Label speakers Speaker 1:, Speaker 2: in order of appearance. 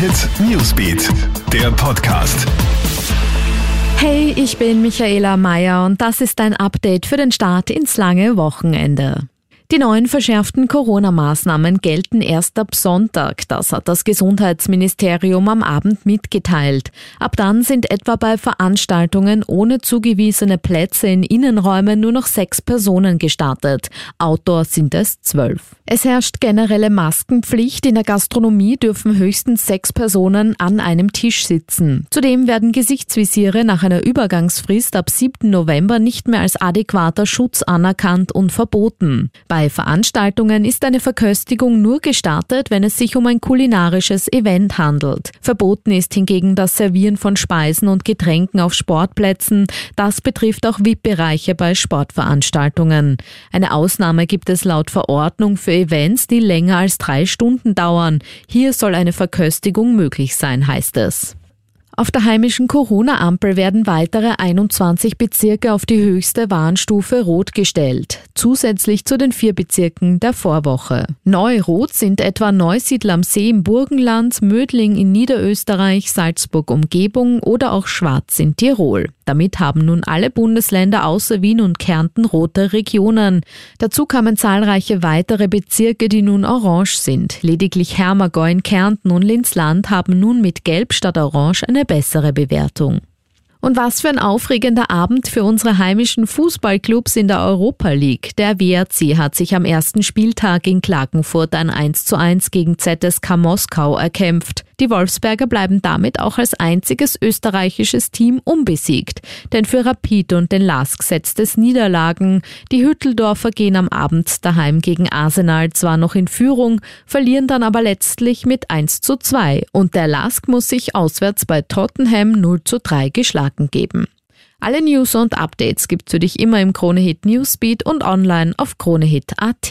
Speaker 1: Hit Newsbeat, der Podcast.
Speaker 2: Hey, ich bin Michaela Mayer und das ist ein Update für den Start ins lange Wochenende. Die neuen verschärften Corona-Maßnahmen gelten erst ab Sonntag. Das hat das Gesundheitsministerium am Abend mitgeteilt. Ab dann sind etwa bei Veranstaltungen ohne zugewiesene Plätze in Innenräumen nur noch sechs Personen gestartet. Outdoor sind es zwölf. Es herrscht generelle Maskenpflicht. In der Gastronomie dürfen höchstens sechs Personen an einem Tisch sitzen. Zudem werden Gesichtsvisiere nach einer Übergangsfrist ab 7. November nicht mehr als adäquater Schutz anerkannt und verboten. Bei bei Veranstaltungen ist eine Verköstigung nur gestartet, wenn es sich um ein kulinarisches Event handelt. Verboten ist hingegen das Servieren von Speisen und Getränken auf Sportplätzen. Das betrifft auch VIP-Bereiche bei Sportveranstaltungen. Eine Ausnahme gibt es laut Verordnung für Events, die länger als drei Stunden dauern. Hier soll eine Verköstigung möglich sein, heißt es. Auf der heimischen Corona-Ampel werden weitere 21 Bezirke auf die höchste Warnstufe Rot gestellt, zusätzlich zu den vier Bezirken der Vorwoche. Neu rot sind etwa Neusiedl am See im Burgenland, Mödling in Niederösterreich, Salzburg Umgebung oder auch Schwarz in Tirol. Damit haben nun alle Bundesländer außer Wien und Kärnten rote Regionen. Dazu kamen zahlreiche weitere Bezirke, die nun orange sind. Lediglich Hermagau Kärnten und Linzland haben nun mit Gelb statt Orange eine bessere Bewertung. Und was für ein aufregender Abend für unsere heimischen Fußballclubs in der Europa League. Der WRC hat sich am ersten Spieltag in Klagenfurt ein 1 zu 1 gegen ZSK Moskau erkämpft. Die Wolfsberger bleiben damit auch als einziges österreichisches Team unbesiegt. Denn für Rapid und den Lask setzt es Niederlagen. Die Hütteldorfer gehen am Abend daheim gegen Arsenal zwar noch in Führung, verlieren dann aber letztlich mit 1 zu 2. Und der Lask muss sich auswärts bei Tottenham 0 zu 3 geschlagen geben. Alle News und Updates gibt's für dich immer im Kronehit Newsbeat und online auf kronehit.at.